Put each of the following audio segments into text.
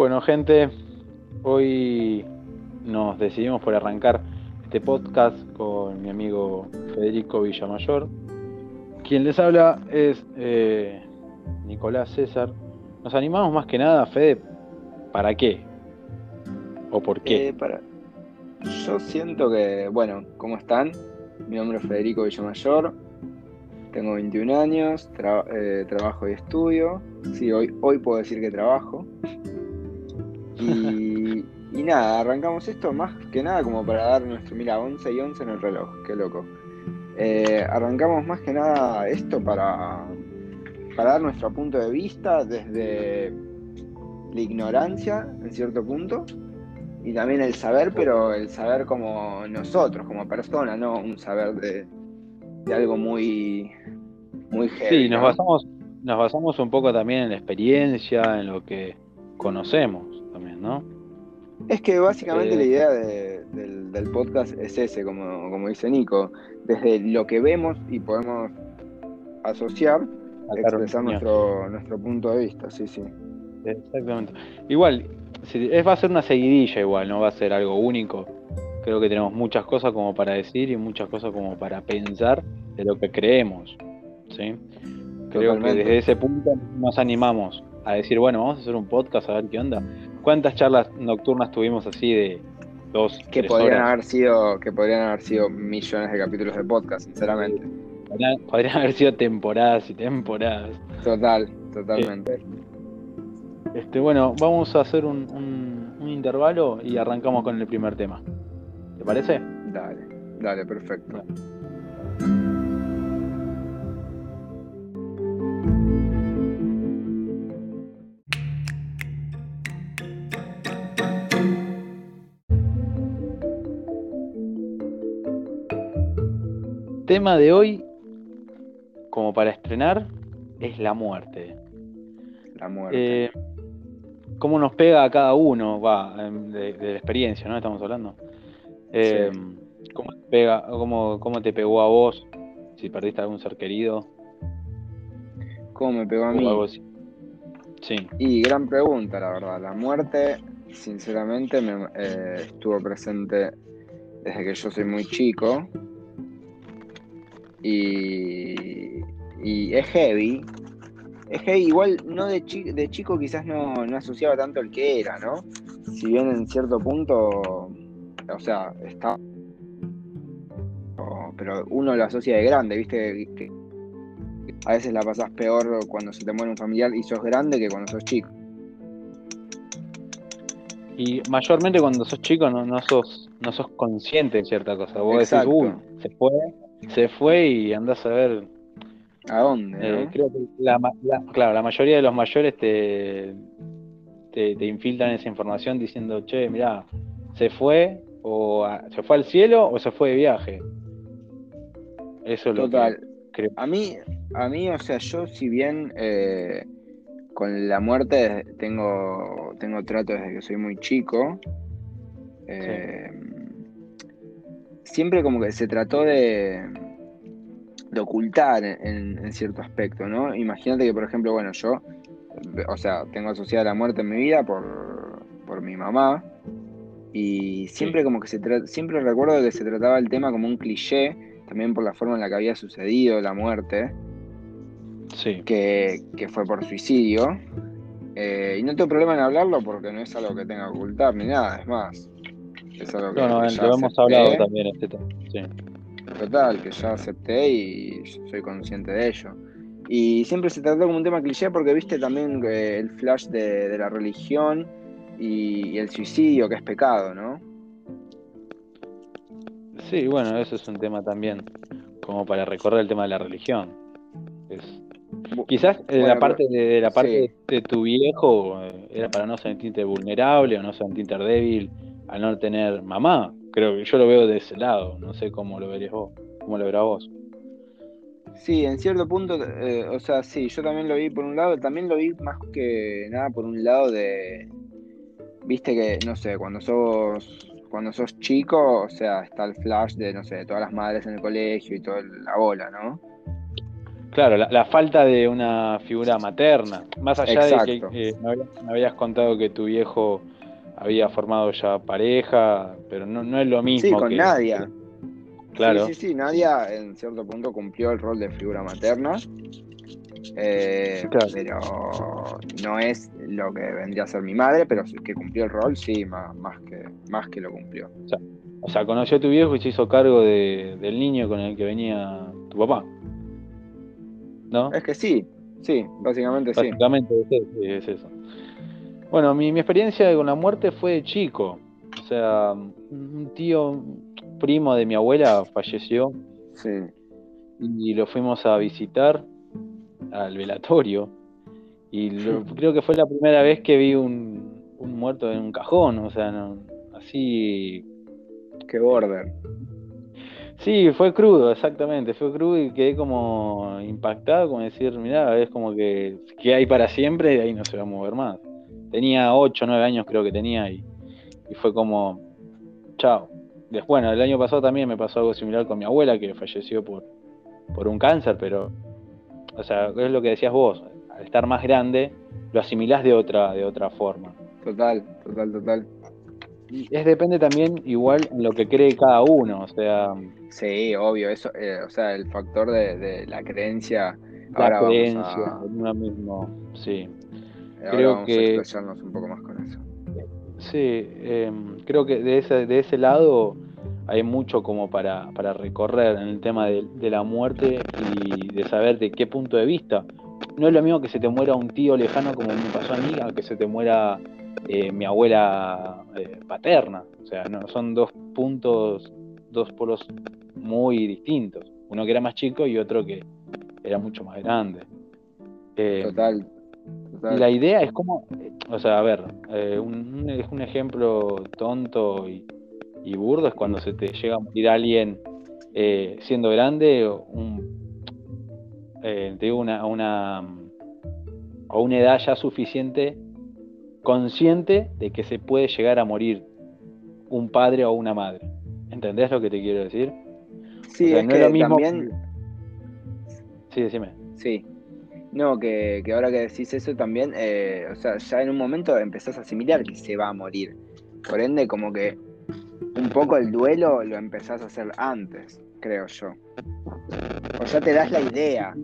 Bueno, gente, hoy nos decidimos por arrancar este podcast con mi amigo Federico Villamayor. Quien les habla es eh, Nicolás César. Nos animamos más que nada, Fede, ¿para qué? ¿O por qué? Eh, para... Yo siento que, bueno, ¿cómo están? Mi nombre es Federico Villamayor, tengo 21 años, eh, trabajo y estudio. Sí, hoy, hoy puedo decir que trabajo. Y, y nada, arrancamos esto más que nada como para dar nuestro, mira, 11 y 11 en el reloj, qué loco. Eh, arrancamos más que nada esto para, para dar nuestro punto de vista desde la ignorancia, en cierto punto, y también el saber, pero el saber como nosotros, como persona, no un saber de, de algo muy, muy heavy. Sí, nos ¿no? basamos, nos basamos un poco también en la experiencia, en lo que conocemos también, ¿no? Es que básicamente Eh, la idea de- del, del podcast es ese, como, como dice Nico, desde lo que vemos y podemos asociar, Sacar expresar nuestro, nuestro punto de vista, sí, sí. Exactamente. Igual, si- es, va a ser una seguidilla igual, no va a ser algo único. Creo que tenemos muchas cosas como para decir y muchas cosas como para pensar de lo que creemos. ¿sí? Creo Totalmente. que desde ese punto nos animamos a decir, bueno, vamos a hacer un podcast a ver qué onda. ¿Cuántas charlas nocturnas tuvimos así de dos, Que tres podrían horas? haber sido, que podrían haber sido millones de capítulos de podcast, sinceramente. Podrían, podrían haber sido temporadas y temporadas. Total, totalmente. Este, bueno, vamos a hacer un, un- un intervalo y arrancamos con el primer tema. ¿Te parece? Dale, dale, perfecto. Tema de hoy, como para estrenar, es la muerte. La muerte. Eh, ¿Cómo nos pega a cada uno? Va, em, de, de la experiencia, ¿no? Estamos hablando. Eh, ¿Cómo te pega, cómo, cómo te pegó a vos? Si perdiste algún ser querido ¿Cómo me pegó a mí? Sí, Y gran pregunta, la verdad. La muerte, sinceramente, me, eh, estuvo presente desde que yo soy muy chico. Y, y es heavy. Es heavy, igual no de, chi- de chico quizás no, no asociaba tanto el que era, ¿no? Si bien en cierto punto, o sea, está... Pero uno lo asocia de grande, ¿viste? Que a veces la pasás peor cuando se te muere un familiar y sos grande que cuando sos chico. Y mayormente cuando sos chico no, no sos no sos consciente de cierta cosa. Vos Exacto. decís, uy, se fue, se fue y andás a ver. ¿A dónde? eh, no? creo que la, claro, la mayoría de los mayores te, te, te infiltran esa información diciendo, che, mirá, se fue, o a- se fue al cielo o se fue de viaje. Eso es lo que creo. A mí, a mí, o sea, yo si bien eh, con la muerte tengo, tengo trato desde que soy muy chico, eh, siempre como que se trató de, de ocultar en, en cierto aspecto, ¿no? Imagínate que, por ejemplo, bueno, yo, o sea, tengo asociada la muerte en mi vida por, por mi mamá, y siempre como que se siempre recuerdo que se trataba el tema como un cliché, también por la forma en la que había sucedido la muerte, Sí. que, que fue por suicidio. Eh, y no tengo problema en hablarlo porque no es algo que tenga que ocultar ni nada, es más. Es algo que, No, no, que lo hemos hablado también este tema. Sí. Total, que ya acepté y soy consciente de ello. Y siempre se trató como un tema cliché porque viste también eh, el flash de, de la religión y, y el suicidio, que es pecado, ¿no? Sí, bueno, eso es un tema también, como para recorrer el tema de la religión. Es- Quizás eh, Bueno, la parte de, la parte sí. de tu viejo eh, era para no sentirte vulnerable o no sentirte débil al no tener mamá. Creo que yo lo veo de ese lado, no sé cómo lo verías vos, cómo lo verás vos. Sí, en cierto punto, eh, o sea, sí, yo también lo vi por un lado, también lo vi más que nada por un lado de, viste que, no sé, cuando sos, cuando sos chico, o sea, está el flash de, no sé, de todas las madres en el colegio y toda la bola, ¿no? Claro, la, falta de una figura materna. Más allá de que eh, me, habías contado que tu viejo había formado ya pareja, pero no, no es lo mismo. Sí, con Nadia. Claro. Sí, sí, sí, Nadia en cierto punto cumplió el rol de figura materna. Eh, pero no es lo que vendría a ser mi madre, pero que cumplió el rol, sí, más, más, que, más que lo cumplió. O sea, conoció a tu viejo y se hizo cargo del niño con el que venía tu papá. ¿No? Es que sí, sí, básicamente, sí. Básicamente es, eso. Bueno, mi, mi experiencia con la muerte fue de chico. O sea, un tío, primo de mi abuela falleció. Sí. Y lo fuimos a visitar al velatorio. Y creo que fue la primera vez que vi un, un muerto en un cajón, o sea, no, así. Que border. Sí, fue crudo, exactamente, fue crudo y quedé como impactado, como decir, mira es como que, que hay para siempre y ahí no se va a mover más. Tenía 8, 9 años creo que tenía y, y fue como, chao. Bueno, el año pasado también me pasó algo similar con mi abuela que falleció por, por un cáncer, pero o sea, es lo que decías vos, al estar más grande, lo asimilás de otra, de otra forma. Total, total, total. Y es depende también igual en lo que cree cada uno, o sea. Sí, obvio, eso, eh, o sea, el factor de, la creencia. La creencia en uno mismo, sí. Creo que. A un poco más con eso. Sí, em, creo que de ese, de ese lado hay mucho como para, recorrer en el tema de, la muerte y de saber de qué punto de vista. No es lo mismo que se te muera un tío lejano como me pasó a mí, a que se te muera eh, mi abuela eh, paterna. O sea, no, son dos puntos, dos polos muy distintos. Uno que era más chico y otro que era mucho más grande. Eh, total, Y la idea es como, o sea, a ver, un, es un ejemplo tonto y, y burdo es cuando se te llega a morir alguien eh, siendo grande, un, eh, te digo, una, una, a una edad ya suficiente, consciente de que se puede llegar a morir un padre o una madre. ¿Entendés lo que te quiero decir? Sí, es que también... Sí, decime. Sí. No, que, que, ahora que decís eso también, eh, o sea, ya en un momento empezás a asimilar que se va a morir. Por ende, como que un poco el duelo lo empezás a hacer antes, creo yo. O ya te das la idea.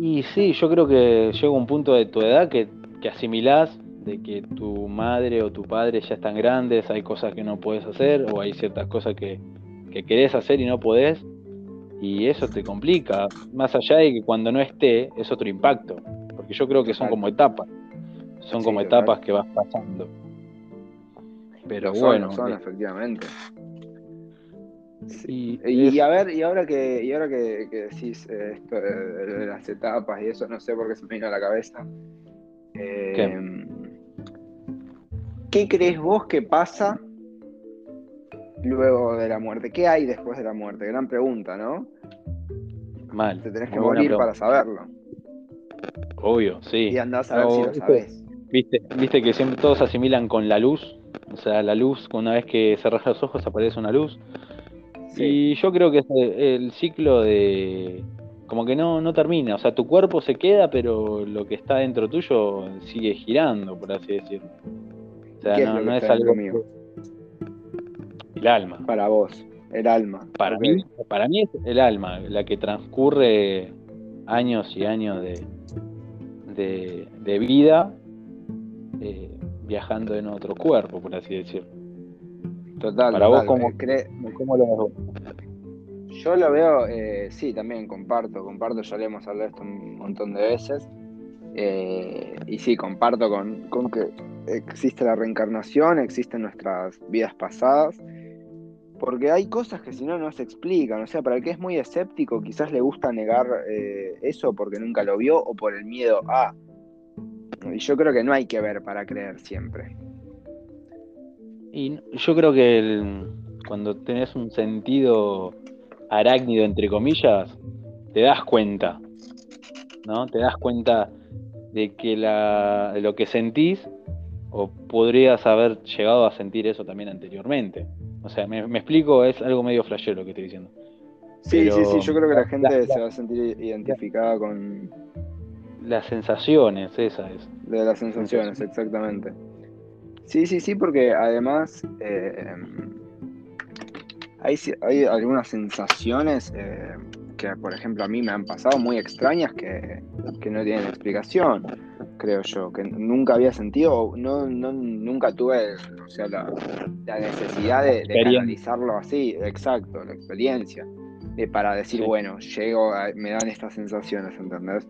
Y sí, yo creo que llega un punto de tu edad que, que asimilás de que tu madre o tu padre ya están grandes, hay cosas que no puedes hacer o hay ciertas cosas que, que querés hacer y no podés. Y eso te complica, más allá de que cuando no esté es otro impacto, porque yo creo que son como etapas, son como etapas que vas pasando. Pero bueno. Son, efectivamente. y, a ver, y ahora que, y ahora que, decís eh, esto de, las etapas y eso, no sé por qué se me vino a la cabeza. Eh, ¿Qué? crees vos que pasa luego de la muerte? ¿Qué hay después de la muerte? Gran pregunta, ¿no? Mal. Te tenés que morir para saberlo. Obvio, sí. Y andás a ver si lo sabés. Viste, viste que siempre todos asimilan con la luz o sea, la luz, una vez que cerras los ojos aparece una luz. Y yo creo que es el ciclo de... Como que no, no termina, o sea, tu cuerpo se queda, pero lo que está dentro tuyo sigue girando, por así decirlo. O sea, no, es, algo mío. El alma. Para vos, el alma. Para mí, para mí es el alma, la que transcurre años y años de, de, de vida eh, viajando en otro cuerpo, por así decirlo. Total. Para vos, ¿cómo, lo ves Yo lo veo, eh, sí, también comparto, comparto, ya le hemos hablado de esto un montón de veces. Eh, y sí, comparto con, con, que existe la reencarnación, existen nuestras vidas pasadas, porque hay cosas que si no no se explican. O sea, para el que es muy escéptico, quizás le gusta negar eh, eso porque nunca lo vio o por el miedo a. Y yo creo que no hay que ver para creer siempre. Y yo creo que cuando tenés un sentido arácnido, entre comillas, te das cuenta, ¿no? Te das cuenta de que la, lo que sentís, o podrías haber llegado a sentir eso también anteriormente. O sea, me, explico, es algo medio flashero lo que estoy diciendo. Sí, Pero sí, sí, yo creo que la gente la- se va a sentir identificada con las sensaciones, esa es. de las sensaciones, exactamente. Sí, sí, sí, porque además eh, hay, hay algunas sensaciones eh, que, por ejemplo, a mí me han pasado muy extrañas que, que no tienen explicación, creo yo, que nunca había sentido, no, no, nunca tuve o sea, la, la necesidad de, de canalizarlo así, exacto, la experiencia, de, para decir, Sí. bueno, llego, a- me dan estas sensaciones, ¿entendés?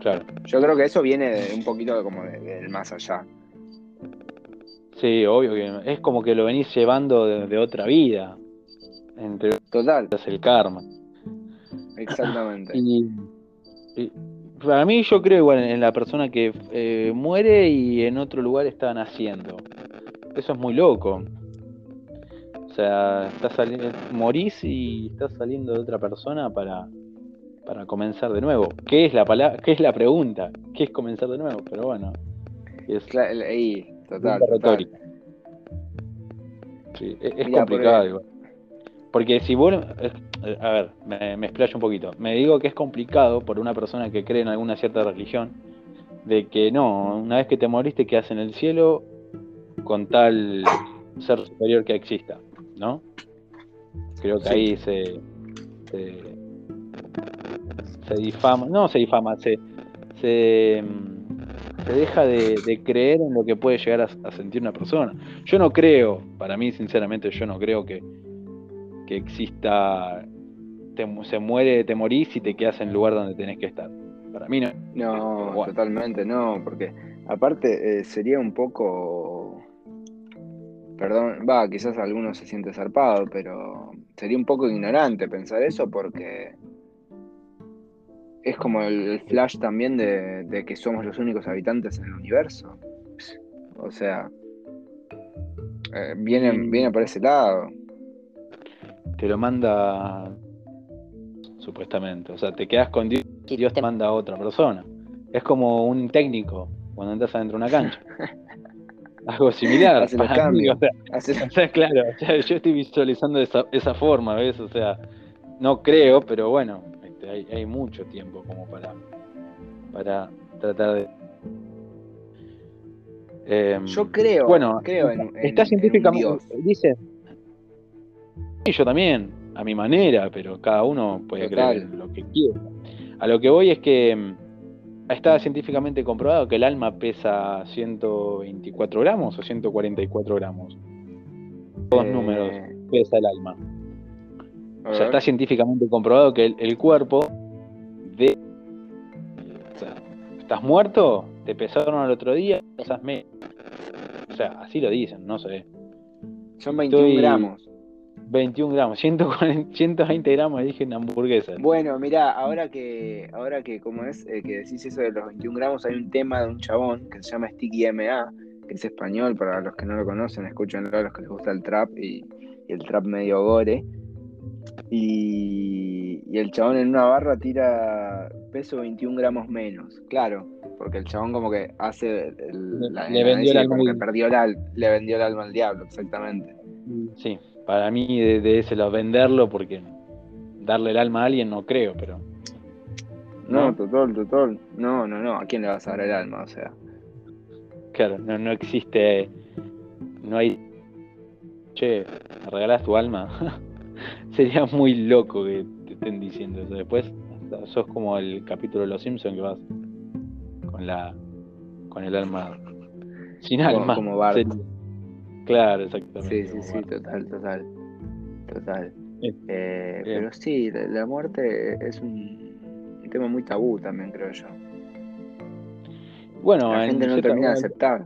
Claro. Yo creo que eso viene de un poquito como de- del más allá. Sí, obvio que es como que lo venís llevando de, otra vida. Entre Total, otras el karma. exactamente. Y, y para mí yo creo igual en la persona que eh, muere y en otro lugar está naciendo. Eso es muy loco. O sea, estás saliendo, morís y estás saliendo de otra persona para, para comenzar de nuevo. ¿Qué es la palabra? ¿Qué es la pregunta? ¿Qué es comenzar de nuevo? Pero bueno, es ahí, total. Sí, es, Mirá, complicado igual. Porque si vos, a ver, me, me explayo un poquito. Me digo que es complicado por una persona que cree en alguna cierta religión, de que no, una vez que te moriste quedas en el cielo con tal ser superior que exista, ¿no? Creo que Sí. ahí se, se, se difama, no se difama, se, se, mm, se deja de, de creer en lo que puede llegar a, a sentir una persona. Yo no creo, para mí sinceramente yo no creo que, que exista, te se muere, te morís y te quedas en el lugar donde tenés que estar. Para mí no. No, Bueno. totalmente no, porque aparte eh, sería un poco, perdón, va, quizás alguno se siente zarpado, pero sería un poco ignorante pensar eso porque es como el, flash también de, de que somos los únicos habitantes en el universo. O sea, eh, viene, viene por ese lado. Te lo manda supuestamente. O sea, te quedas con Dios y Dios te manda a otra persona. Es como un técnico cuando entras adentro de una cancha. Algo similar. Hace los para mí, cambios. o sea, Hace- O sea, claro, o sea, yo estoy visualizando esa, esa forma, ¿ves? O sea, no creo, pero bueno, este, hay, hay mucho tiempo como para, para tratar de... Em, Yo creo, bueno, creo en, en- está en un científicamente, Dios. dice, y yo también, a mi manera, pero cada uno puede Total. creer lo que quiera. A lo que voy es que mm, está científicamente comprobado que el alma pesa 124 gramos o 144 gramos. Dos Eh, números pesa el alma. O sea, está científicamente comprobado que el, el cuerpo de... O sea, estás muerto, te pesaron al otro día, pesas menos. O sea, así lo dicen, no sé. Son 21 estoy- gramos. 21 gramos, 140, 120 gramos dije en hamburguesa. Bueno, mirá, ahora que, ahora que como es, eh, que decís eso de los 21 gramos, hay un tema de un chabón que se llama Sticky MA, que es español, para los que no lo conocen, escúchenlo a los que les gusta el trap y, y el trap medio gore. Y, y el chabón en una barra tira peso 21 gramos menos, claro, porque el chabón como que hace el- Le- la le vendió el alma perdió le vendió el alma al diablo, exactamente. Sí, para mí de, de ese lado venderlo porque darle el alma a alguien no creo, pero No, ¿No? total, total. No, no, no, ¿a quién le vas a dar el alma? O sea. claro, no, no existe, no hay... Che, ¿me regalás tu alma? Sería muy loco que te estén diciendo eso. Después sos como el capítulo de Los Simpsons que vas con la con el alma sin Como- alma. como Bart. sería. Claro, exactamente. Sí, sí, sí, total, total. Total. Bien. Eh, Bien. pero sí, la, muerte es un, un tema muy tabú también, creo yo. Bueno, la en gente no termina de aceptar.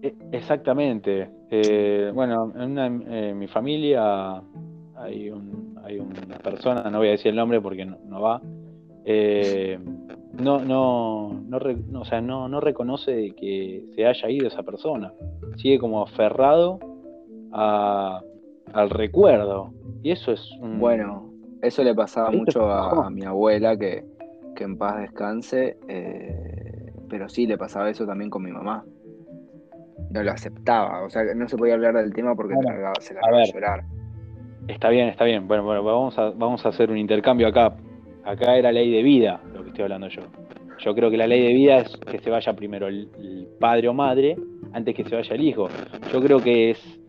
E- Exactamente. Eh, bueno, en, una- en mi familia hay, un, hay una persona, no voy a decir el nombre porque no, no va, eh, no, no, no, o sea, no, no reconoce que se haya ido esa persona. Sigue como aferrado a- al recuerdo. Y eso es un... Bueno, eso le pasaba mucho a, mi abuela, que, que en paz descanse, eh, pero sí le pasaba eso también con mi mamá. No lo aceptaba, o sea, no se podía hablar del tema porque Bueno, largaba- se a largaba a llorar. Está bien, está bien. Bueno, bueno, vamos a, vamos a hacer un intercambio acá. Acá era ley de vida estoy hablando yo. Yo creo que la ley de vida es que se vaya primero el, el padre o madre antes que se vaya el hijo. Yo creo que es,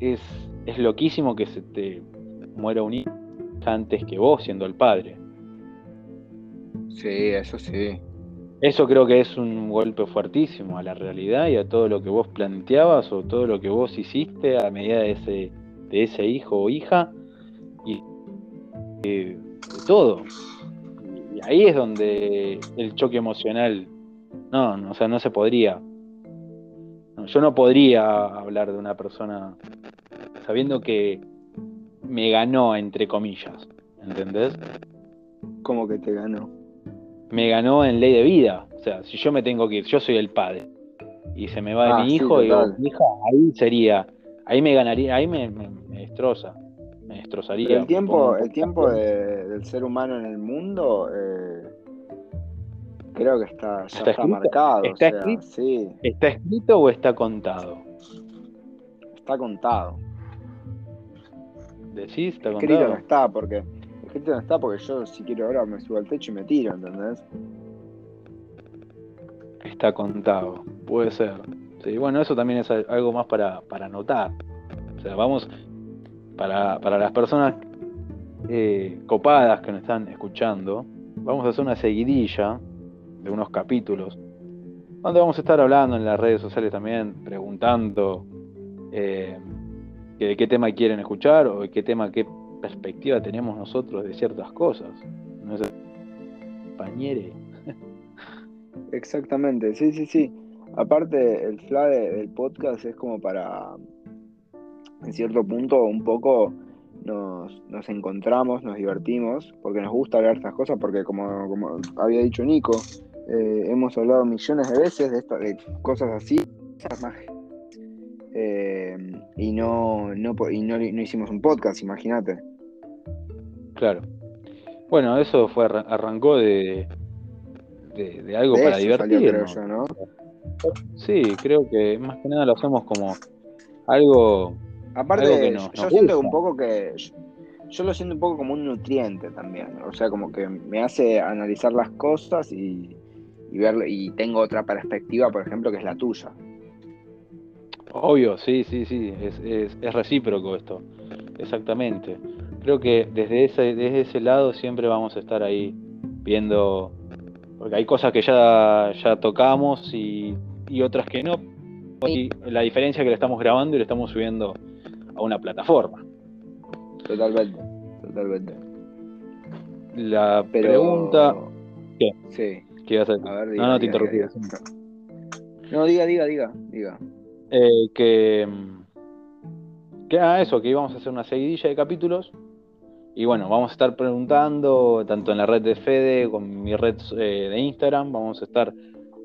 es, es loquísimo que se te muera un hijo antes que vos siendo el padre. Sí, eso sí. Eso creo que es un golpe fuertísimo a la realidad y a todo lo que vos planteabas o todo lo que vos hiciste a medida de ese, de ese hijo o hija y eh, de todo. Ahí es donde el choque emocional, no, no, o sea, no se podría. No, yo no podría hablar de una persona sabiendo que me ganó, entre comillas, ¿entendés? Como que te ganó. me ganó en ley de vida. O sea, si yo me tengo que ir, yo soy el padre, y se me va Ah, mi sí, hijo, y digo, mi hija, ahí sería, ahí me ganaría, ahí me, me- me destroza, me destrozaría. Pero el tiempo, el tiempo de- del ser humano en el mundo eh, creo que está, ya ¿Está está, escrito? marcado. o ¿Está sea, escrito? sí, ¿Está escrito o está contado? está contado. ¿Decís? ¿Está Escrito no contado? está porque escrito no está porque yo si quiero ahora me subo al techo y me tiro, ¿entendés? Está contado, puede ser. Sí, bueno, eso también es al- algo más para, para anotar. O sea, vamos, para, para las personas eh, copadas que nos están escuchando, vamos a hacer una seguidilla de unos capítulos, donde vamos a estar hablando en las redes sociales también, preguntando eh, de qué tema quieren escuchar o qué tema, qué perspectiva tenemos nosotros de ciertas cosas. ¿No es así, compañere? Exactamente, sí, sí, sí. Aparte, el fla de- del podcast es como para, en cierto punto, un poco nos, nos encontramos, nos divertimos, porque nos gusta hablar estas cosas, porque como, como había dicho Nico, eh, hemos hablado millones de veces de, esta- de cosas así, eh, y no, no, y no, no hicimos un podcast, imagínate. Claro. Bueno, eso fue arran- arrancó de, de, de algo De para eso salió, creo divertirnos. yo, ¿no? Sí, creo que más que nada lo hacemos como algo. Aparte, que nos- yo siento un poco que. Yo, lo siento un poco como un nutriente también. O sea, como que me hace analizar las cosas y, y ver. Y tengo otra perspectiva, por ejemplo, que es la tuya. Obvio, sí, sí, sí, es, es, es recíproco esto. Exactamente. Creo que desde ese, desde ese lado siempre vamos a estar ahí viendo. Porque hay cosas que ya, ya tocamos y, y otras que no. Y la diferencia es que la estamos grabando y la estamos subiendo a una plataforma. Totalmente. Totalmente. La Pero. pregunta. ¿Qué? Sí. ¿Qué ibas a decir? A ver, diga. No, no, te diga, interrumpí. diga. No, diga, diga, diga. diga. Eh, que, que ah, eso, que íbamos a hacer una seguidilla de capítulos. Y bueno, vamos a estar preguntando, tanto en la red de Fede, con mi red eh, de Instagram, vamos a estar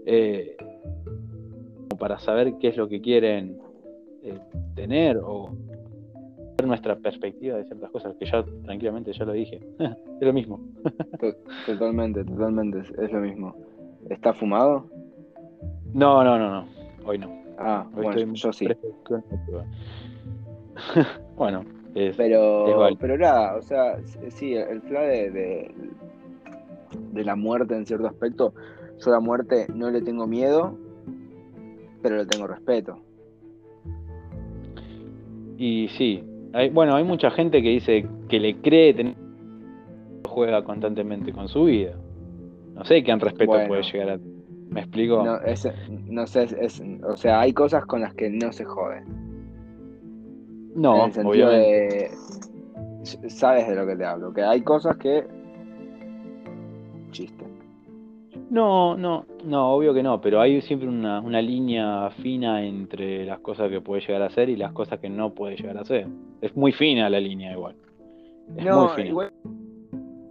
eh, para saber qué es lo que quieren eh, tener o nuestra perspectiva de ciertas cosas, que ya tranquilamente ya lo dije. es lo mismo. Totalmente, totalmente. Es, es lo mismo. ¿Está fumado? No, no, no, no. Hoy no. Ah, Hoy bueno, estoy yo sí. bueno, es, es Pero, válido. pero nada, o sea, sí, el fla de, de, de la muerte en cierto aspecto, yo a la muerte no le tengo miedo, pero le tengo respeto. Y sí, hay, bueno, hay mucha gente que dice que le cree tener juega constantemente con su vida. No sé qué en respeto Bueno. puede llegar a. ¿Me explico? No, es, no sé, es, es- o sea, hay cosas con las que no se jode. No, en el sentido obviamente. de. Sabes de lo que te hablo, que hay cosas que. Chiste. No, no, no, obvio que no, pero hay siempre una, una línea fina entre las cosas que puede llegar a hacer y las cosas que no puede llegar a hacer. Es muy fina la línea igual. Es muy No, fina. igual.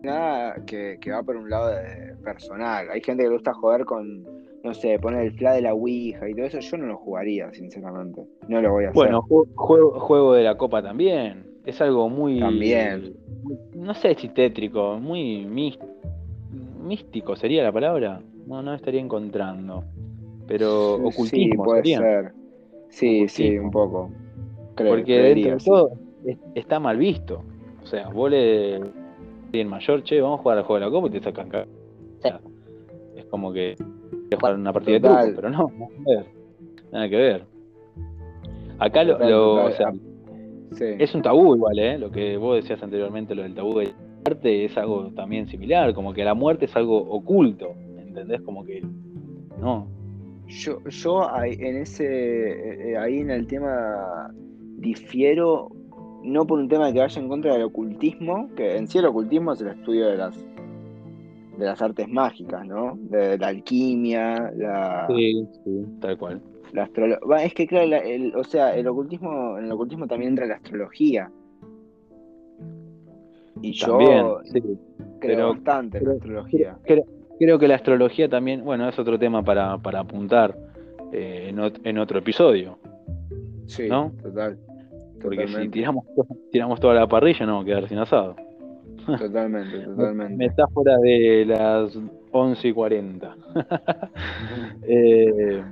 Nada que, que va por un lado de personal. Hay gente que le gusta joder con, no sé, poner el fla de la Ouija y todo eso. Yo no lo jugaría, sinceramente. No lo voy a hacer. Bueno, ju- juego, juego de la copa también. Es algo muy. También. No sé si tétrico, muy mis- místico sería la palabra. No, no estaría encontrando. Pero Sí, ocultismo puede sería. ser. Sí, sí, un poco. Creo, Porque dentro creería, de sí. todo es- está mal visto. O sea, vos le en mayor, che, vamos a jugar al juego de la copa y te sacan cara. O sea, es como que jugar una partida de Total. truco, pero no, nada que ver. Nada que ver. Acá lo, Total, lo- total. o sea, Sí. es un tabú igual, ¿eh? Lo que vos decías anteriormente, lo del tabú de muerte, es algo también similar, como que la muerte es algo oculto, ¿entendés? Como que, no, Yo, yo ahí, en ese, eh, eh, ahí en el tema difiero, no por un tema que vaya en contra del ocultismo, que en sí el ocultismo es el estudio de las de las artes mágicas, ¿no? De la alquimia, la, sí, sí, tal cual. la astrología. Es que claro, la- el, o sea, el ocultismo, en el ocultismo también entra la astrología. Y yo sí. creo pero- bastante en la astrología. Creo, creo que la astrología también, bueno, es otro tema para, para apuntar eh, en, ot- en otro episodio, Sí, ¿no? total. porque si tiramos, tiramos toda la parrilla no vamos a quedar sin asado. totalmente, totalmente. Metáfora de las 11 y 40. eh,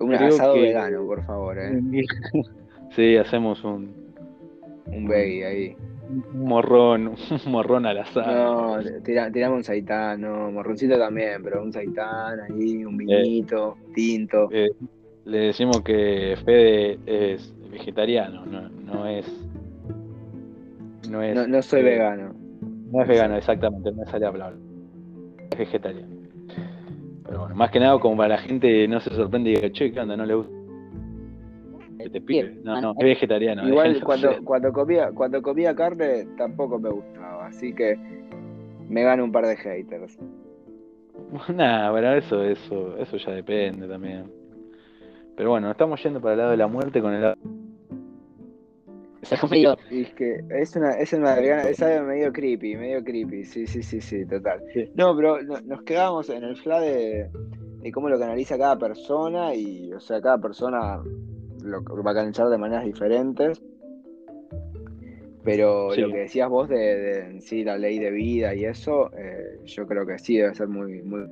Un asado que- vegano, por favor, ¿eh? sí, hacemos un, Un veggie ahí. Un morrón, un morrón al asado. No, tira- tiramos un saitán, no, morroncito también, pero un saitán ahí, un vinito, tinto. Eh, le decimos que Fede es vegetariano, no, no es. No es, No, no soy eh, vegano. No es vegano, exactamente, no sale a hablar. Es vegetariano. Pero bueno, más que nada como para la gente no se sorprende y diga, che, ¿qué onda? ¿No le gusta? Este pibe. No, no, es vegetariano. Igual déjenlo cuando, ser. cuando comía, cuando comía carne tampoco me gustaba, así que me gano un par de haters. Nah, bueno, eso, eso, eso ya depende también. Pero bueno, estamos yendo para el lado de la muerte con el lado. Y es que es una, es una es algo medio creepy, medio creepy, sí, sí, sí, sí, total. Sí. No, pero no- nos quedábamos en el fla de, de cómo lo canaliza cada persona y, o sea, cada persona lo va a canalizar de maneras diferentes. Pero Sí. lo que decías vos de, de en sí la ley de vida y eso, eh, yo creo que sí debe ser muy, muy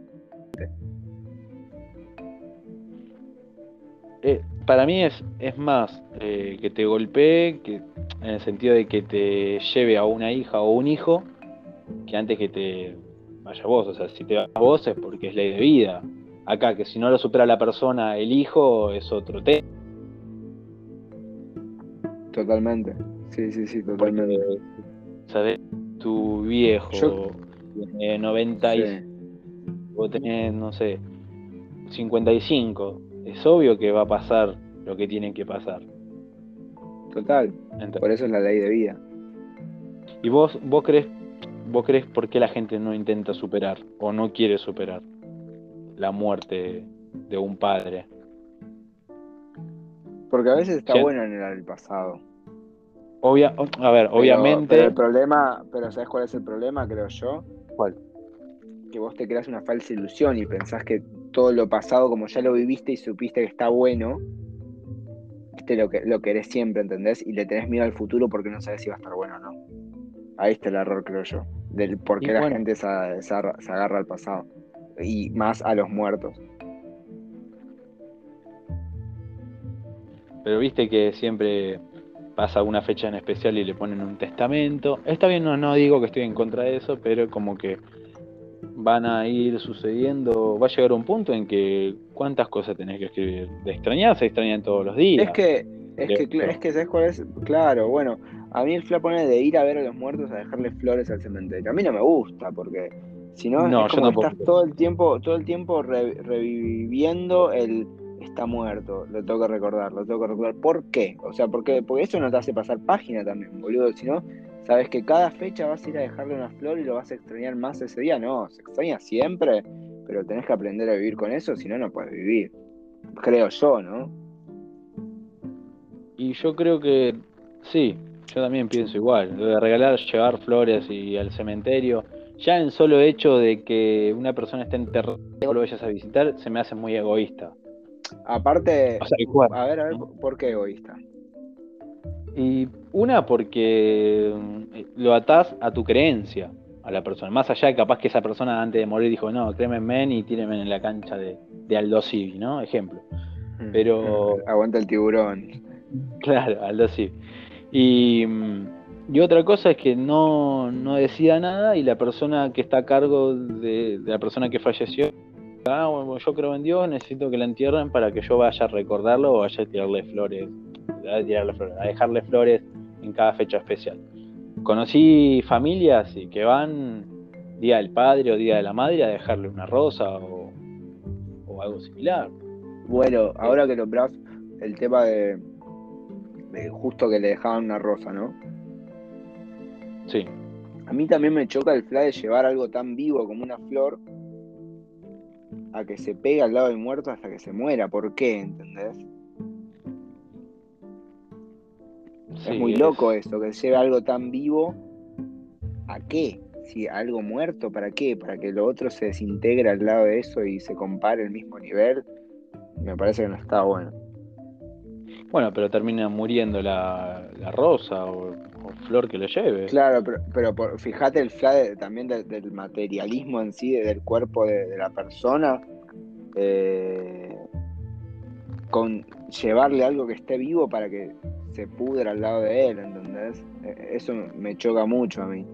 Eh, para mí es, es más eh, que te golpee, que, en el sentido de que te lleve a una hija o un hijo, que antes que te vaya vos. O sea, si te vas vos es porque es ley de vida. Acá, que si no lo supera la persona, el hijo es otro tema. Totalmente. Sí, sí, sí, Porque, totalmente. ¿sabes? Tu viejo Yo- tiene 90 y Sí. vos tenés, no sé, 55. Es obvio que va a pasar lo que tiene que pasar. Total, ¿entendés? por eso es la ley de vida. ¿Y vos, vos crees, vos crees por qué la gente no intenta superar o no quiere superar la muerte de un padre? Porque a veces está Sí. bueno anhelar el pasado. Obvia, a ver, Pero- obviamente. Pero el problema, pero ¿sabes cuál es el problema, creo yo? ¿Cuál? Que vos te creas una falsa ilusión y pensás que todo lo pasado, como ya lo viviste y supiste que está bueno, viste lo que lo querés siempre, ¿entendés? Y le tenés miedo al futuro porque no sabes si va a estar bueno o no. Ahí está el error, creo yo. Del por qué la bueno. gente se, se agarra al pasado. Y más a los muertos. Pero viste que siempre pasa una fecha en especial y le ponen un testamento. Está bien, no, no digo que estoy en contra de eso, pero como que van a ir sucediendo, va a llegar un punto en que cuántas cosas tenés que escribir. De extrañar se extrañan todos los días. Es que, es que, Pero- es que, ¿sabes cuál es? Claro, bueno, a mí el fla pone de ir a ver a los muertos a dejarle flores al cementerio. A mí no me gusta, porque si no, No, es yo como estás todo el tiempo, todo el tiempo re- reviviendo el está muerto, lo tengo que recordar, lo tengo que recordar. ¿Por qué? O sea, porque, porque eso no te hace pasar página también, boludo. Si no, sabes que cada fecha vas a ir a dejarle una flor y lo vas a extrañar más ese día. No, se extraña siempre, pero tenés que aprender a vivir con eso, si no, no puedes vivir. Creo yo, ¿no? Y yo creo que sí, yo también pienso igual. Lo de regalar, llevar flores y al cementerio, ya en solo hecho de que una persona esté enterrada y lo vayas a visitar, se me hace muy egoísta. Aparte, O sea, igual, a ver, a ver. ¿por qué egoísta? Y una porque mm, lo atás a tu creencia a la persona. Más allá de capaz que esa persona antes de morir dijo, no, créeme en men y tírenme en la cancha de, de Aldo Civi, ¿no? Ejemplo. Pero- Aguanta el tiburón. Claro, Aldo Civi. Y, mm, y otra cosa es que no, no decida nada y la persona que está a cargo de, de la persona que falleció, ah, bueno, yo creo en Dios, necesito que la entierren para que yo vaya a recordarlo o vaya a tirarle flores, a, tirarle flores, a dejarle flores en cada fecha especial. Conocí familias y que van día del padre o día de la madre a dejarle una rosa o, o algo similar. Bueno, ahora que nombras el tema de, de justo que le dejaban una rosa, ¿no? Sí, A mí también me choca el flash de llevar algo tan vivo como una flor a que se pegue al lado del muerto hasta que se muera. ¿Por qué? ¿Entendés? sí, es muy loco eso, que lleve algo tan vivo. ¿A qué? Si algo muerto, ¿para qué? ¿Para que lo otro se desintegre al lado de eso y se compare el mismo nivel? Me parece que no está bueno. Bueno, pero termina muriendo la, la rosa o, o flor que lo lleve. Claro, pero, pero por- fíjate el flash también del, del materialismo en sí, del cuerpo de, de la persona, eh, con llevarle algo que esté vivo para que se pudra al lado de él, ¿entendés? Eh, Eso me choca mucho a mí.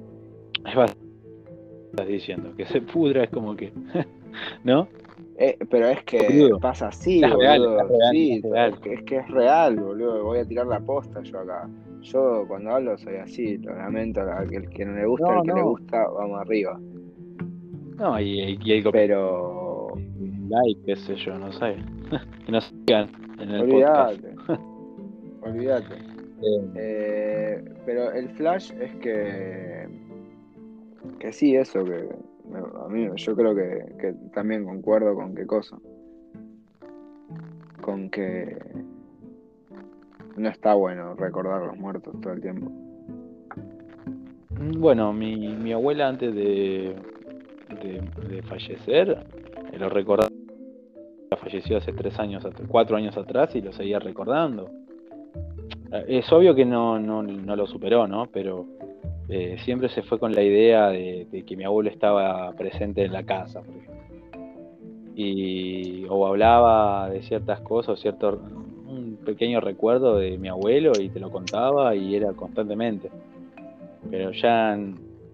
Es bastante estás diciendo, que se pudra es como que, ¿no? Eh, pero es que Boludo. pasa así, Es real, boludo. es real, sí, es real. Es, que, es que es real, boludo. Voy a tirar la posta yo acá. Yo cuando hablo soy así, lo lamento. Al que, el que no le gusta, No, al que le gusta, vamos arriba. No, y, y el Pero like, qué sé yo, no sé. que nos sigan en el podcast. olvídate. olvídate. Eh, Eh, pero el flash es que. Que sí, eso, que. A mí, yo creo que, que también concuerdo con qué cosa. Con que. No está bueno recordar los muertos todo el tiempo. Bueno, mi, mi abuela antes de, de, fallecer, eh, lo recordaba, falleció hace tres años, at- cuatro años atrás y lo seguía recordando. Eh, Es obvio que no, no, no lo superó, ¿no? Pero eh, siempre se fue con la idea de, que mi abuelo estaba presente en la casa, por ejemplo. Y, o hablaba de ciertas cosas, cierto, un pequeño recuerdo de mi abuelo y te lo contaba y era constantemente pero ya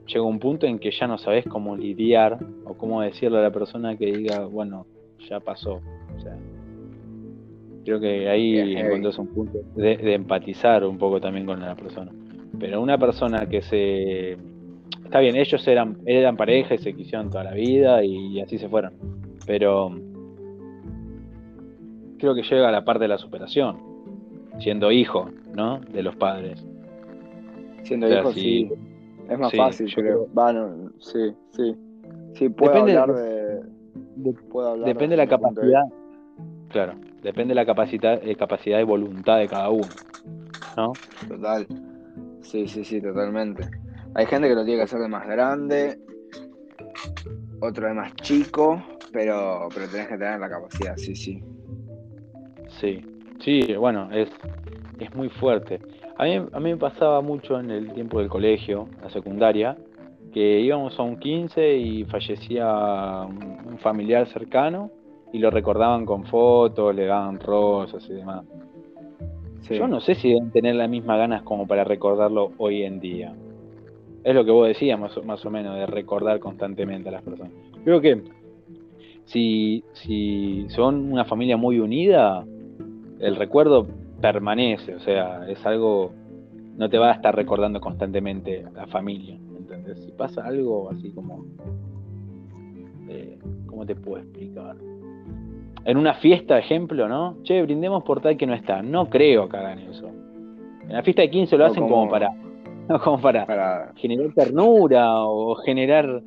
llega un punto en que ya no sabes cómo lidiar o cómo decirle a la persona que diga, bueno, ya pasó. O sea, creo que ahí encontrás un punto de, de empatizar un poco también con la persona. Pero una persona que se... Está bien, ellos eran, eran pareja y se quisieron toda la vida y, así se fueron. Pero creo que llega a la parte de la superación, siendo hijo, ¿no? De los padres. Siendo O sea, hijo, sí. sí. Es más Sí, fácil, yo creo. Va, no, sí, sí. Sí, puedo Depende hablar de- Puedo hablar Depende de la de capacidad, claro, depende de la capacidad, eh, capacidad de voluntad de cada uno, ¿no? Total. Sí, sí, sí, totalmente. Hay gente que lo tiene que hacer de más grande, otro de más chico, pero, pero tenés que tener la capacidad, sí, sí. Sí, sí, bueno, es, es muy fuerte. A mí, a mí me pasaba mucho en el tiempo del colegio, la secundaria, que íbamos a un 15 y fallecía un, un familiar cercano y lo recordaban con fotos, le daban rosas y demás. sí. Yo no sé si deben tener las mismas ganas como para recordarlo hoy en día. Es lo que vos decías más, o- más o menos, de recordar constantemente a las personas. Creo que si, si son una familia muy unida, el recuerdo permanece, o sea, es algo, no te va a estar recordando constantemente la familia, ¿entendés? Si pasa algo así como, eh, ¿cómo te puedo explicar? En una fiesta, ejemplo, ¿no? Che, brindemos por tal que no está. No creo que hagan eso. En la fiesta de 15 lo hacen como- como para, no, como para Para, generar ternura o generar,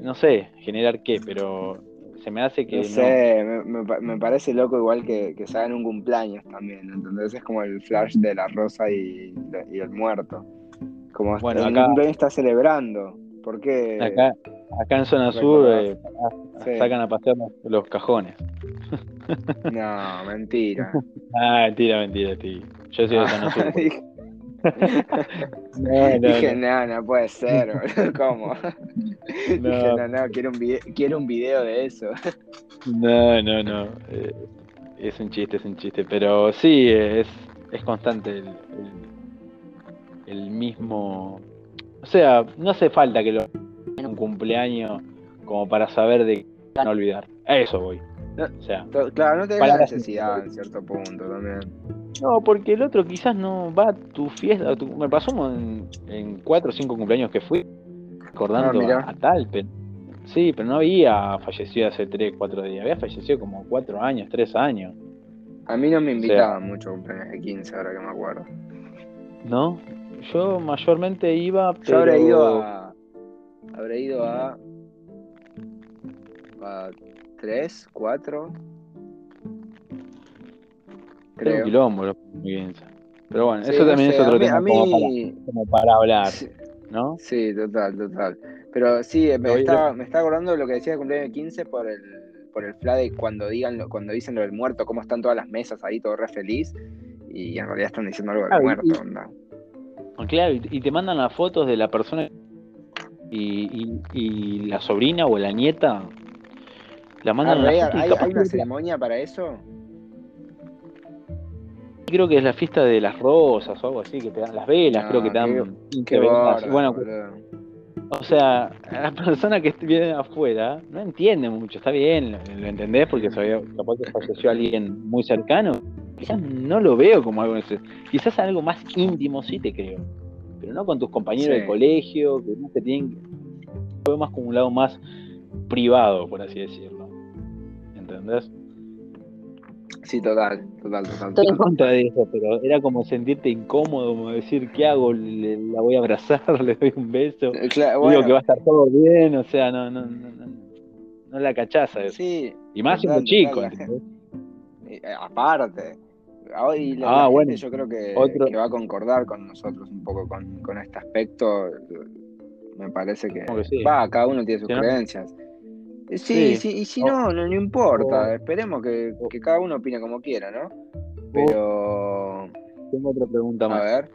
no sé, generar qué, pero se me hace que no no. sé, me, me pa- me parece loco igual que, que se hagan un cumpleaños también, ¿entendés? Es como el flash de la rosa y, y el muerto. Como Bueno, el acá- cumpleaños está celebrando. ¿Por qué? Acá, acá en zona sur eh, Sí. sacan a pasear los, los cajones. No, mentira. Ah, mentira, mentira, tío. Yo soy de zona sur. dije, No, no, dije, no. no, no puede ser, boludo, ¿cómo? Dije, No. no, quiero un, video, quiero un video de eso. No, no, no. eh, es un chiste, es un chiste. Pero sí, es, es constante el, el- el mismo. O sea, no hace falta que lo en un cumpleaños como para saber de no olvidar. A eso voy. O sea, Claro, no la Palabras necesidad en cierto punto también. No, porque el otro quizás no va a tu fiesta. a tu- me pasó en, en cuatro o cinco cumpleaños que fui recordando Ah, mirá. a, a tal, pero sí, pero no había fallecido hace tres, cuatro días. Había fallecido como cuatro años, tres años, A mí no me invitaban mucho a cumpleaños de 15, ahora que me acuerdo. ¿no? Yo mayormente iba, pero Yo habré ido a. Habré ido a. a 3, 4. Un Creo. quilombo los 15. Pero bueno, Sí, eso no también sé, es otro mí- tema como, para, mí- como para hablar, Sí, ¿no? sí, total, total. Pero sí, me estaba, me estaba acordando de lo que decía de cumpleaños de 15 por el, por el fla de cuando digan lo- cuando dicen lo del muerto, cómo están todas las mesas ahí, todo re feliz. Y en realidad están diciendo algo del Claro, y- muerto, onda. Claro, y, te mandan las fotos de la persona y, y, y la sobrina o la nieta la Ah, mandan la ¿hay, una ceremonia para eso? Creo que es la fiesta de las rosas o algo así, que te dan las velas, Ah, creo que te dan qué- 15 Qué bárbaro, Bueno, o sea, la persona que viene afuera no entiende mucho, está bien, lo, lo entendés porque sabía, capaz que falleció alguien muy cercano, quizás no lo veo como algo quizás algo más íntimo sí te creo, pero no con tus compañeros Sí. de colegio, que no te tienen, lo veo más como un lado más privado, por así decirlo, ¿entendés? Sí, total, total, total. Estoy en contra de eso, pero era como sentirte incómodo, como decir, ¿qué hago? ¿Le- ¿La voy a abrazar? ¿Le doy un beso? Eh, Digo que va a estar todo bien, o sea, no, no, no, no, no la cachaza eso. sí. y más siendo chico. Eh, aparte, hoy la, Ah, la bueno. gente yo creo que, Otro- que va a concordar con nosotros un poco con, con este aspecto. Me parece que, Como que sí. va, cada uno tiene sus Sí, ¿no? creencias. Sí, Sí. sí, y si O- no, no, no importa. o- Esperemos que, que cada uno opine como quiera, ¿no? Pero, Tengo otra pregunta a más. ver.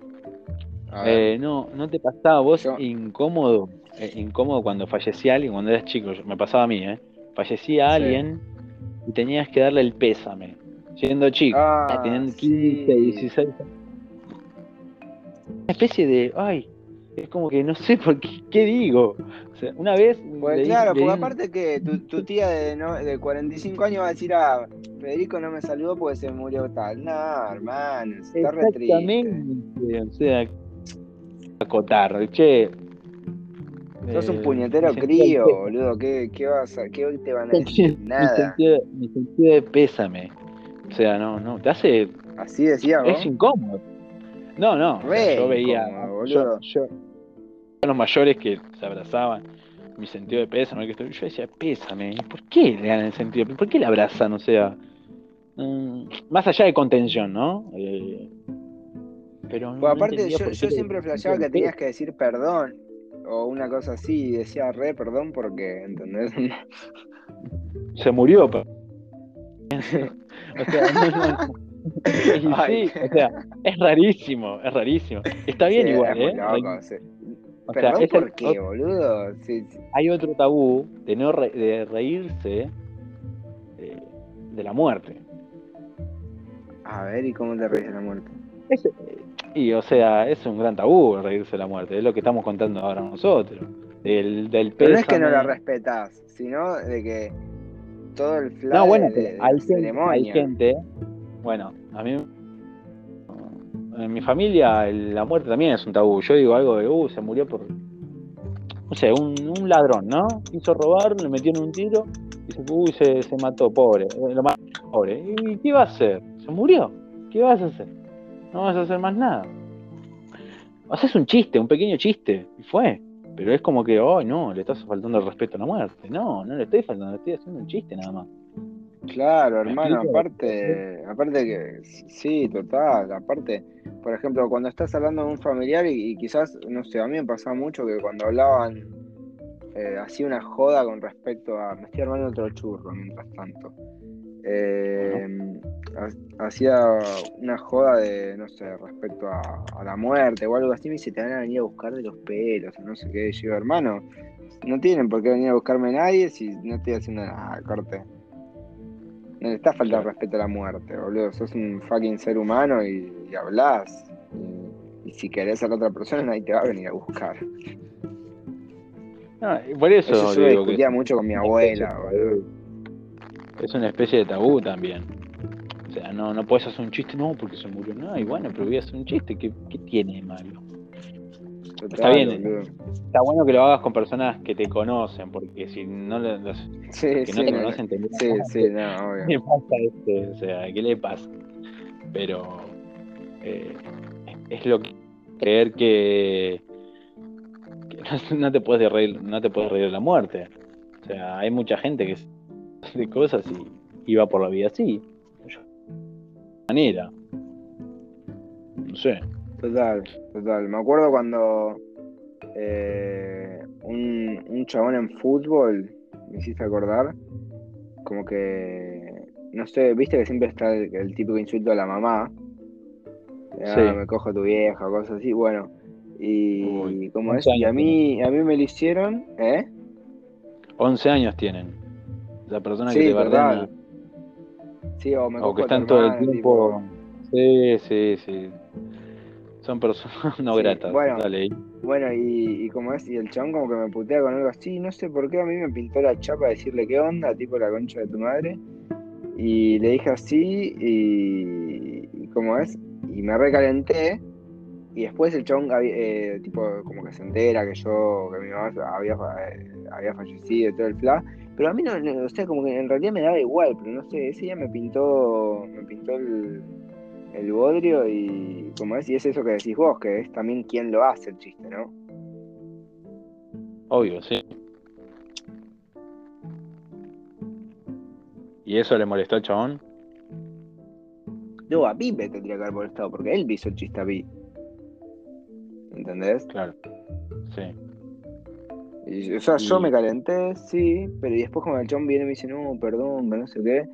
A ver. Eh, no, ¿no te pasaba vos Yo- incómodo? eh, incómodo cuando fallecía alguien, cuando eras chico, me pasaba a mí, ¿eh? Fallecía Sí. alguien y tenías que darle el pésame, siendo chico. Ah, teniendo sí. 15, 16 años. Una especie de, ay, es como que no sé por qué, qué digo. O sea, una vez. Pues claro, di porque aparte que tu, tu tía de, no, de 45 años va a decir, ah, Federico no me saludó porque se murió tal. No, hermano, está re triste. O sea, acotar, che. Sos un eh, puñetero crío, de- boludo. ¿Qué, qué, vas a, ¿Qué te van a decir? Nada. Mi sentido, mi sentido de pésame. O sea, no, no, te hace. Así decía vos. Es incómodo. No, no. Re yo veía. incómodo, yo, boludo. yo- los mayores que se abrazaban. Mi sentido de pésame, que yo decía, pésame. ¿Por qué le dan el sentido? ¿Por qué le abrazan? O sea, mm, más allá de contención, ¿no? Eh, pero no Pues aparte, yo, siempre flasheaba que tenías que decir perdón. O una cosa así, y decía re perdón porque, ¿entendés? se murió. pero- o sea, no, Ay. sí, o sea, es rarísimo, es rarísimo. Está bien Sí, igual, es ¿eh? loco, sí. O sea, ¿Perdón es el- por qué, boludo? Sí, sí. hay otro tabú de no re- de reírse eh, de la muerte. A ver, ¿y cómo te ríes de la muerte? Es- y o sea, es un gran tabú reírse de la muerte, es lo que estamos contando ahora nosotros. Del, del Pero no es que no la respetás, sino de que todo el fly No, bueno, de, de hay gente, hay ceremonia. gente, bueno, a mí, en mi familia el- la muerte también es un tabú. Yo digo algo de, uh, se murió por, no sé, un, un ladrón, ¿no? Quiso robar, le metieron un tiro y se, uy, se, se mató, pobre, eh, lo mató, pobre. ¿Y qué va a hacer? Se murió, ¿qué vas a hacer? No vas a hacer más nada. O sea, es un chiste, un pequeño chiste, y fue. Pero es como que, oh, no, le estás faltando el respeto a la muerte. No, no le estoy faltando, le estoy haciendo un chiste nada más. Claro, ¿Me hermano, aparte, aparte que sí, total, aparte, por ejemplo, cuando estás hablando de un familiar y, y quizás, no sé, a mí me pasaba mucho que cuando hablaban, eh, hacía una joda con respecto a, me estoy armando otro churro mientras tanto, Eh, ha- hacía una joda de, no sé, respecto a, a la muerte o algo así, me dice, te van a venir a buscar de los pelos, o no sé qué, yo hermano, no tienen por qué venir a buscarme nadie si no estoy haciendo nada, corte. No le está faltando Claro. respeto a la muerte, boludo. Sos un fucking ser humano y, y hablás. Y, Y si querés a la otra persona, nadie te va a venir a buscar. No, y por eso, Eso yo que discutía mucho con mi abuela, boludo. es una especie de tabú también. O sea, no, no puedes hacer un chiste, no, porque se murió. No, y bueno, pero voy a hacer un chiste, ¿qué, qué tiene de malo? Total, bien. boludo. Está bueno que lo hagas con personas que te conocen, porque si no lo- los Sí, que sí, no te no, conocen te sí, "Ah, sí, no, ¿Qué obvio. le pasa a este? O sea, ¿qué le pasa? Pero eh, es lo que creer que, que no, no te puedes reír, no te puedes reír de la muerte. O sea, hay mucha gente que de cosas y, va por la vida así. De manera. No sé. Total, total. Me acuerdo cuando eh, un, un chabón en fútbol, me hiciste acordar, como que, no sé, viste que siempre está el, el típico insulto a la mamá. Ah, Sí. me cojo a tu vieja, cosas así, bueno. Y Uy, como es, 11 y a mí, a mí me lo hicieron, ¿eh? 11 años tienen. La persona Sí, que te bardea. Sí, o me o cojo que están todo el tiempo. tipo, Sí, sí, sí. Son personas no Sí, gratas. bueno. Dale. y- Bueno, y, y como es, y el chabón como que me putea con algo así, no sé por qué a mí me pintó la chapa de decirle qué onda, tipo la concha de tu madre. Y le dije así, y, y como es, y me recalenté. Y después el chabón, eh, tipo, como que se entera que yo, que mi mamá había, eh, había fallecido y todo el fla. Pero a mí no, no, o sea, como que en realidad me daba igual, pero no sé, ese día me pintó, me pintó el, el bodrio y como es, y es eso que decís vos, que es también quién lo hace el chiste, ¿no? Obvio, sí. ¿Y eso le molestó al chabón? No, a me tendría que haber molestado, porque él hizo el chiste a mí. ¿Entendés? Claro. Sí. Y, o sea, yo me calenté, sí, pero y después como el chon viene y me dice, no, perdón, no sé qué,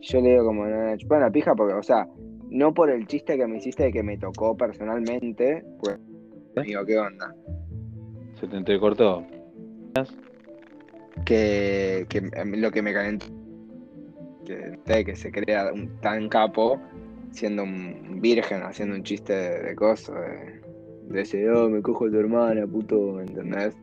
yo le digo como, no, chupa la pija, porque, o sea, no por el chiste que me hiciste de que me tocó personalmente, pues, digo, ¿qué onda? Se te entrecortó. Que, que lo que me calentó, que, que se crea un tan capo, siendo un virgen, haciendo un chiste de, de cosas, de, de ese, oh, me cojo a tu hermana, puto, ¿entendés?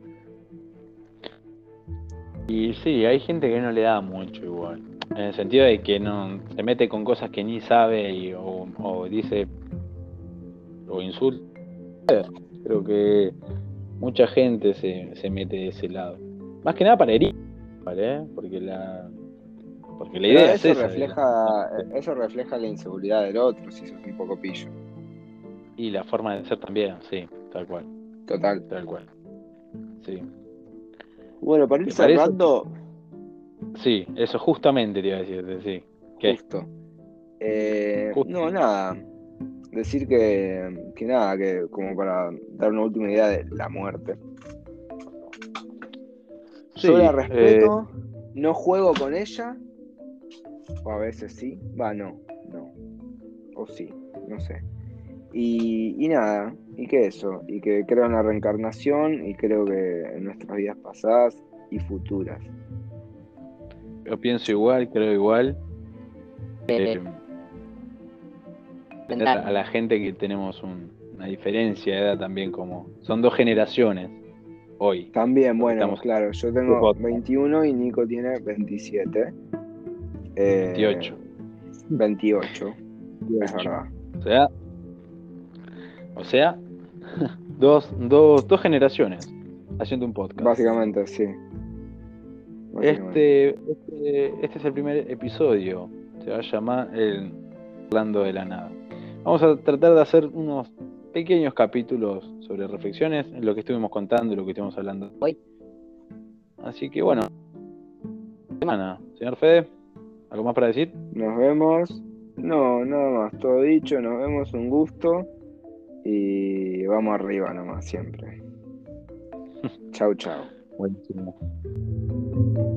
Y sí, hay gente que no le da mucho igual. En el sentido de que no se mete con cosas que ni sabe y, o, o dice o insulta. Creo que mucha gente se, se mete de ese lado. Más que nada para herir, ¿vale? Porque la porque la Pero idea es eso esa, refleja, eso refleja la inseguridad del otro, si sos un poco pillo. y la forma de ser también, sí, tal cual, Total. tal cual. Sí. Bueno, para ir ¿Te parece? Sí, eso justamente te iba a decir, sí. ¿Qué? justo. Eh, Justo. no, nada. Decir que, que nada, que como para dar una última idea de la muerte. Sí, Yo la eh, respeto, no juego con ella, o a veces sí, va, no, no, o sí, no sé. Y, y nada, y que eso, y que creo en la reencarnación y creo que en nuestras vidas pasadas y futuras. Yo pienso igual, creo igual. Eh, a, a la gente que tenemos un- una diferencia de edad también como son dos generaciones hoy. También, bueno, Estamos- claro, yo tengo podcast. 21 y Nico tiene 27. Eh, 28. 28, es verdad. O sea, o sea, dos, dos, dos generaciones haciendo un podcast. Básicamente, sí. Este, este, este es el primer episodio. Se va a llamar el Hablando de la Nada. Vamos a tratar de hacer unos pequeños capítulos sobre reflexiones en lo que estuvimos contando, lo que estuvimos hablando hoy. Así que bueno, semana. Señor Fede, ¿algo más para decir? Nos vemos. No, nada más, todo dicho, nos vemos, un gusto. Y vamos arriba nomás, siempre. chau, chau. Buenísimo. Thank you.